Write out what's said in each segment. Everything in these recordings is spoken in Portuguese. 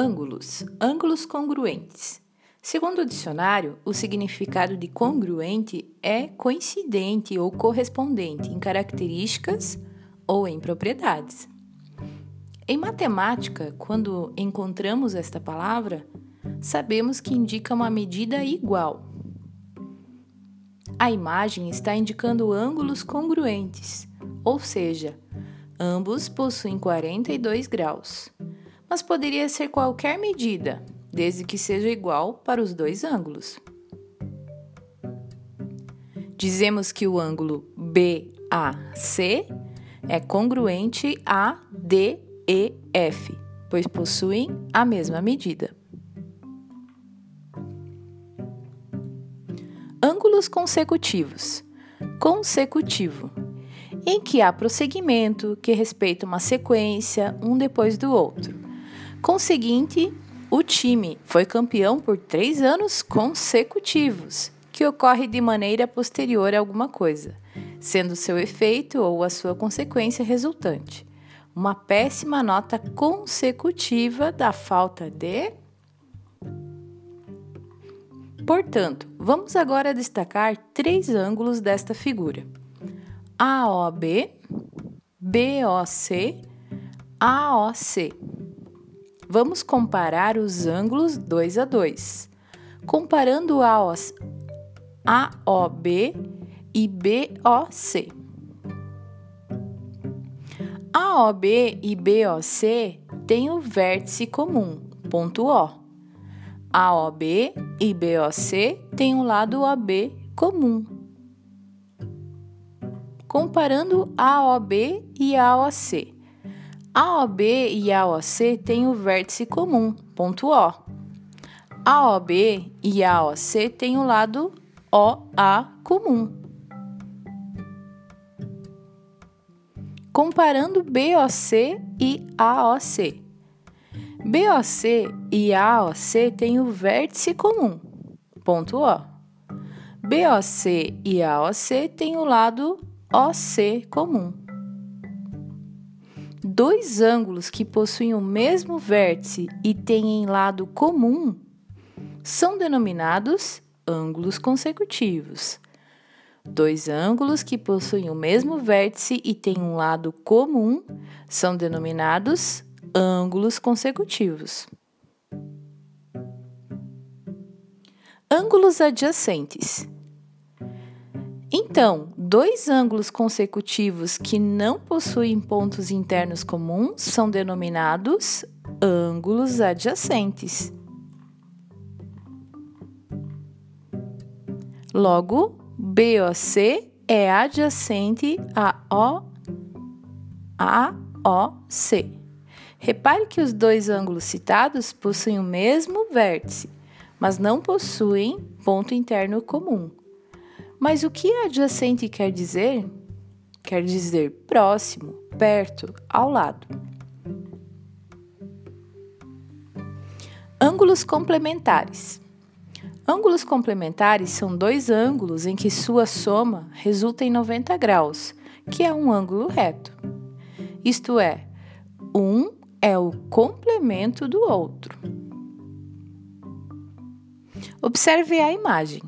Ângulos. Ângulos congruentes. Segundo o dicionário, o significado de congruente é coincidente ou correspondente em características ou em propriedades. Em matemática, quando encontramos esta palavra, sabemos que indica uma medida igual. A imagem está indicando ângulos congruentes, ou seja, ambos possuem 42 graus mas poderia ser qualquer medida, desde que seja igual para os dois ângulos. Dizemos que o ângulo BAC é congruente a DEF, pois possuem a mesma medida. Ângulos consecutivos. Consecutivo, em que há prosseguimento que respeita uma sequência um depois do outro Conseguinte, o time foi campeão por três anos consecutivos, que ocorre de maneira posterior a alguma coisa, sendo seu efeito ou a sua consequência resultante. Uma péssima nota consecutiva da falta de. Portanto, vamos agora destacar três ângulos desta figura: AOB, BOC, AOC. Vamos comparar os ângulos 2 a 2. Comparando AOB e BOC. AOB e BOC têm o vértice comum, ponto O. AOB e BOC têm o lado OB comum. Comparando AOB e AOC. AOB e AOC têm o vértice comum, ponto O. AOB e AOC têm o lado OA comum. Comparando BOC e AOC. BOC e AOC têm o vértice comum, ponto O. BOC e AOC têm o lado OC comum. Dois ângulos que possuem o mesmo vértice e têm lado comum são denominados ângulos consecutivos. Dois ângulos que possuem o mesmo vértice e têm um lado comum são denominados ângulos consecutivos. Ângulos adjacentes. Então, dois ângulos consecutivos que não possuem pontos internos comuns são denominados ângulos adjacentes. Logo, BOC é adjacente a O AOC. Repare que os dois ângulos citados possuem o mesmo vértice, mas não possuem ponto interno comum. Mas o que adjacente quer dizer? Quer dizer próximo, perto, ao lado. Ângulos complementares. Ângulos complementares são dois ângulos em que sua soma resulta em 90 graus, que é um ângulo reto. Isto é, um é o complemento do outro. Observe a imagem.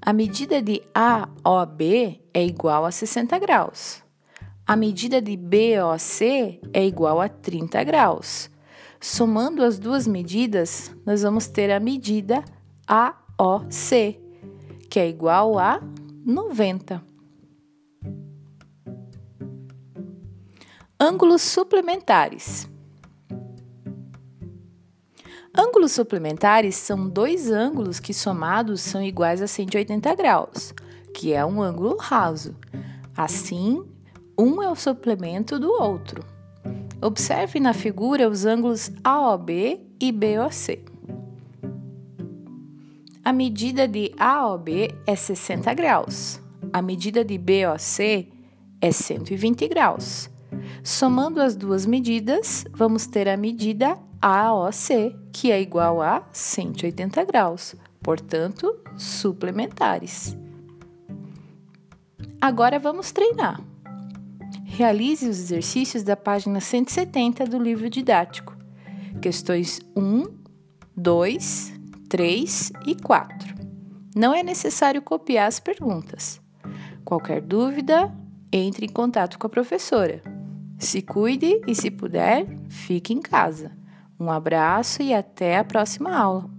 A medida de AOB é igual a 60 graus. A medida de BOC é igual a 30 graus. Somando as duas medidas, nós vamos ter a medida AOC, que é igual a 90. Ângulos suplementares. Ângulos suplementares são dois ângulos que somados são iguais a 180 graus, que é um ângulo raso. Assim, um é o suplemento do outro. Observe na figura os ângulos AOB e BOC. A medida de AOB é 60 graus. A medida de BOC é 120 graus. Somando as duas medidas, vamos ter a medida AOC, que é igual a 180 graus, portanto, suplementares. Agora vamos treinar. Realize os exercícios da página 170 do livro didático. Questões 1 2, 3 e 4. Não é necessário copiar as perguntas. Qualquer dúvida, entre em contato com a professora. Se cuide e, se puder, fique em casa. Um abraço e até a próxima aula.